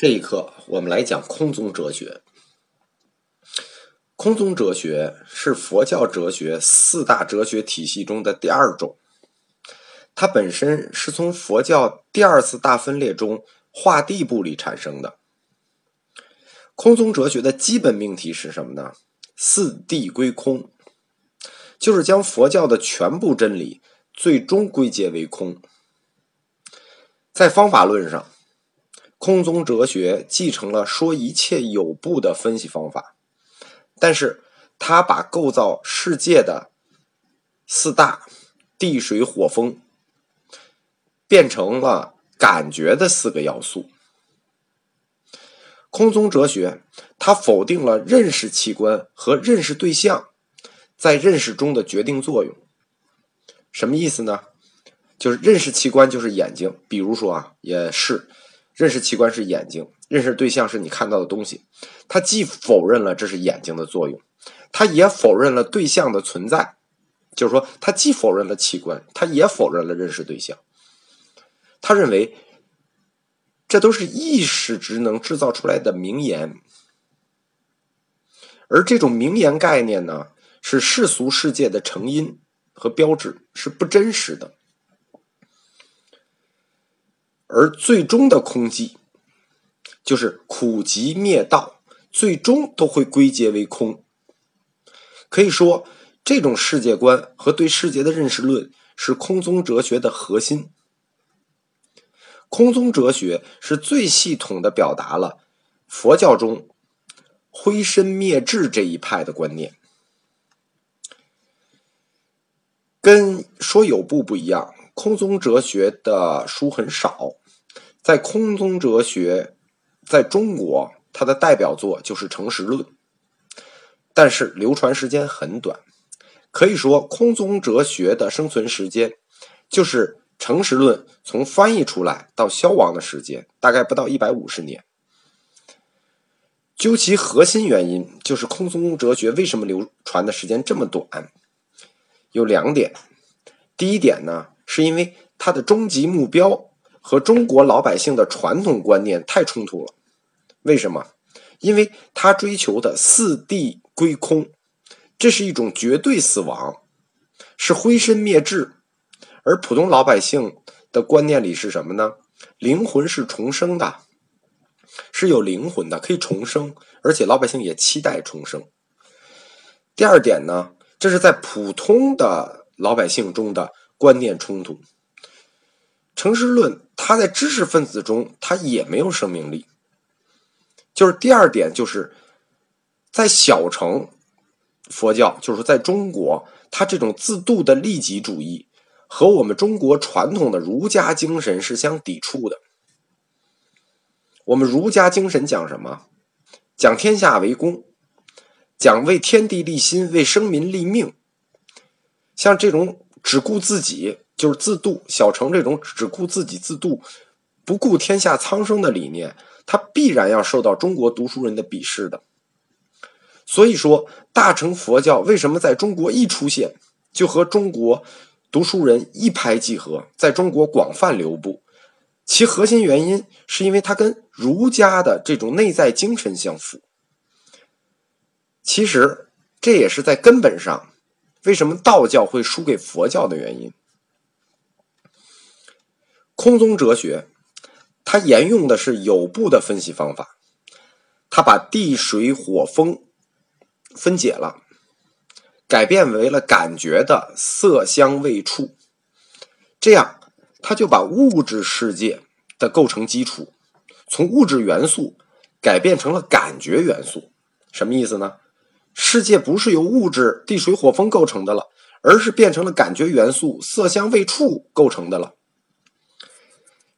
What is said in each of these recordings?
这一课我们来讲空宗哲学。空宗哲学是佛教哲学四大哲学体系中的第二种，它本身是从佛教第二次大分裂中化地部里产生的。空宗哲学的基本命题是什么呢？四谛归空，就是将佛教的全部真理最终归结为空。在方法论上。空宗哲学继承了说一切有部的分析方法，但是他把构造世界的四大地水火风变成了感觉的四个要素。空宗哲学它否定了认识器官和认识对象在认识中的决定作用。什么意思呢？就是认识器官就是眼睛，比如说啊，也是。认识器官是眼睛，认识对象是你看到的东西。他既否认了这是眼睛的作用，他也否认了对象的存在。就是说，他既否认了器官，他也否认了认识对象。他认为，这都是意识职能制造出来的名言，而这种名言概念呢，是世俗世界的成因和标志，是不真实的。而最终的空寂，就是苦集灭道，最终都会归结为空。可以说，这种世界观和对世界的认识论是空宗哲学的核心。空宗哲学是最系统的表达了佛教中灰身灭智这一派的观念。跟说有部不一样，空宗哲学的书很少。在空宗哲学，在中国，它的代表作就是《诚实论》，但是流传时间很短。可以说，空宗哲学的生存时间，就是《诚实论》从翻译出来到消亡的时间，大概不到一百五十年。究其核心原因，就是空宗哲学为什么流传的时间这么短？有两点。第一点呢，是因为它的终极目标。和中国老百姓的传统观念太冲突了，为什么？因为他追求的四谛归空，这是一种绝对死亡，是灰身灭智；而普通老百姓的观念里是什么呢？灵魂是重生的，是有灵魂的，可以重生，而且老百姓也期待重生。第二点呢，这是在普通的老百姓中的观念冲突。诚实论，他在知识分子中，他也没有生命力。就是第二点，就是在小乘佛教，就是在中国，他这种自度的利己主义和我们中国传统的儒家精神是相抵触的。我们儒家精神讲什么？讲天下为公，讲为天地立心，为生民立命。像这种只顾自己。就是自度，小乘这种只顾自己自度，不顾天下苍生的理念，他必然要受到中国读书人的鄙视的。所以说，大乘佛教为什么在中国一出现，就和中国读书人一拍即合，在中国广泛流布？其核心原因是因为它跟儒家的这种内在精神相符。其实这也是在根本上，为什么道教会输给佛教的原因。空宗哲学，它沿用的是有部的分析方法，它把地水火风分解了，改变为了感觉的色香味触，这样它就把物质世界的构成基础从物质元素改变成了感觉元素。什么意思呢？世界不是由物质地水火风构成的了，而是变成了感觉元素色香味触构成的了。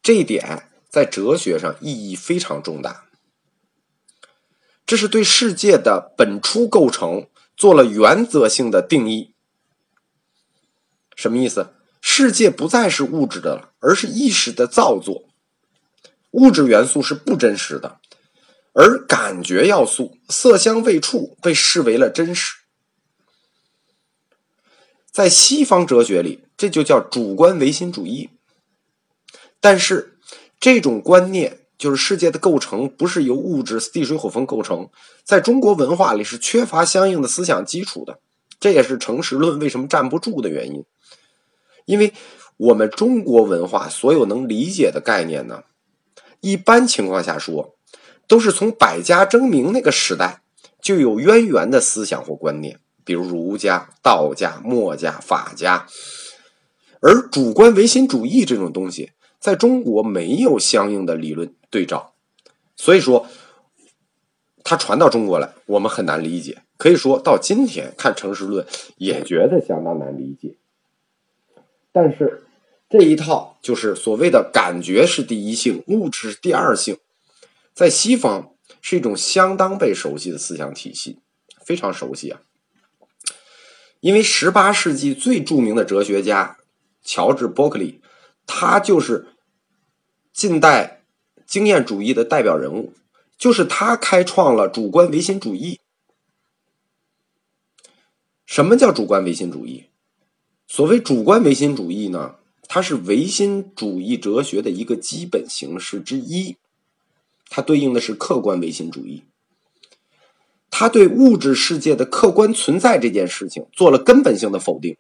这一点在哲学上意义非常重大，这是对世界的本初构成做了原则性的定义。什么意思？世界不再是物质的了，而是意识的造作。物质元素是不真实的，而感觉要素色香味触被视为了真实。在西方哲学里，这就叫主观唯心主义。但是，这种观念就是世界的构成不是由物质、地水火风构成，在中国文化里是缺乏相应的思想基础的，这也是诚实论为什么站不住的原因。因为我们中国文化所有能理解的概念呢，一般情况下说，都是从百家争鸣那个时代就有渊源的思想或观念，比如儒家、道家、墨家、法家，而主观唯心主义这种东西。在中国没有相应的理论对照，所以说，它传到中国来，我们很难理解。可以说到今天看城市论，也觉得相当难理解。但是这一套就是所谓的感觉是第一性，物质是第二性，在西方是一种相当被熟悉的思想体系，非常熟悉啊。因为十八世纪最著名的哲学家乔治·伯克利。他就是近代经验主义的代表人物，就是他开创了主观唯心主义。什么叫主观唯心主义？所谓主观唯心主义呢？它是唯心主义哲学的一个基本形式之一，它对应的是客观唯心主义。他对物质世界的客观存在这件事情做了根本性的否定。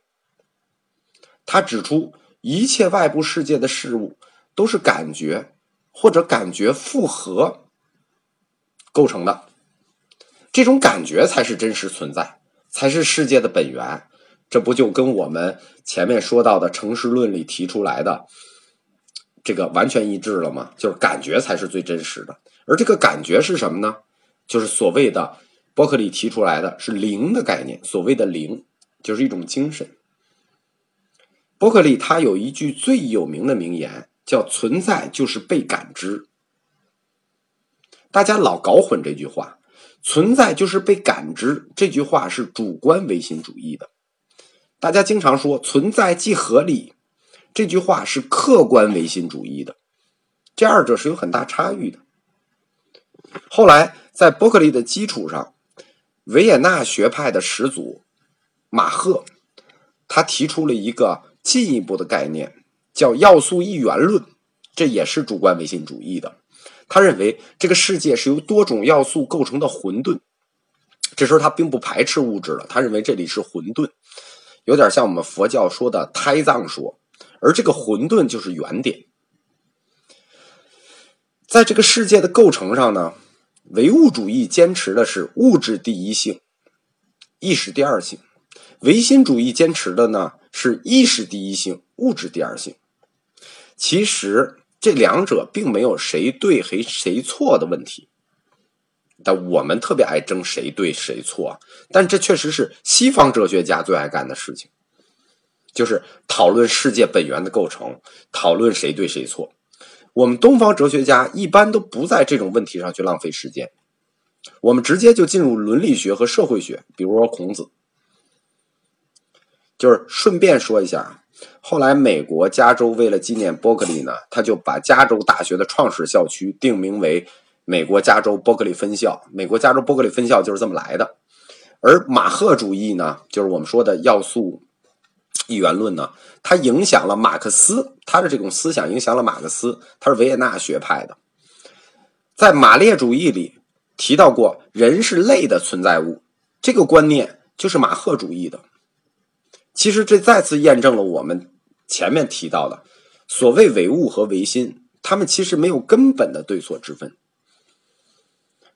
他指出。一切外部世界的事物都是感觉或者感觉复合构成的，这种感觉才是真实存在，才是世界的本源。这不就跟我们前面说到的诚实论里提出来的这个完全一致了吗？就是感觉才是最真实的，而这个感觉是什么呢？就是所谓的伯克利提出来的是灵的概念。所谓的灵，就是一种精神。伯克利他有一句最有名的名言，叫“存在就是被感知”。大家老搞混这句话，“存在就是被感知”这句话是主观唯心主义的。大家经常说“存在即合理”，这句话是客观唯心主义的。这二者是有很大差异的。后来在伯克利的基础上，维也纳学派的始祖马赫，他提出了一个。进一步的概念叫要素一元论，这也是主观唯心主义的。他认为这个世界是由多种要素构成的混沌。这时候他并不排斥物质了，他认为这里是混沌，有点像我们佛教说的胎藏说。而这个混沌就是原点。在这个世界的构成上呢，唯物主义坚持的是物质第一性，意识第二性；唯心主义坚持的呢。是意识第一性，物质第二性。其实这两者并没有谁对谁谁错的问题，但我们特别爱争谁对谁错。但这确实是西方哲学家最爱干的事情，就是讨论世界本源的构成，讨论谁对谁错。我们东方哲学家一般都不在这种问题上去浪费时间，我们直接就进入伦理学和社会学，比如说孔子。就是顺便说一下，后来美国加州为了纪念伯克利呢，他就把加州大学的创始校区定名为美国加州伯克利分校。美国加州伯克利分校就是这么来的。而马赫主义呢，就是我们说的要素一元论呢，它影响了马克思，他的这种思想影响了马克思，他是维也纳学派的。在马列主义里提到过，人是类的存在物，这个观念就是马赫主义的。其实这再次验证了我们前面提到的，所谓唯物和唯心，他们其实没有根本的对错之分。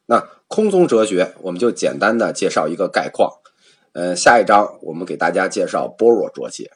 那空宗哲学，我们就简单的介绍一个概况。呃，下一章我们给大家介绍般若哲学。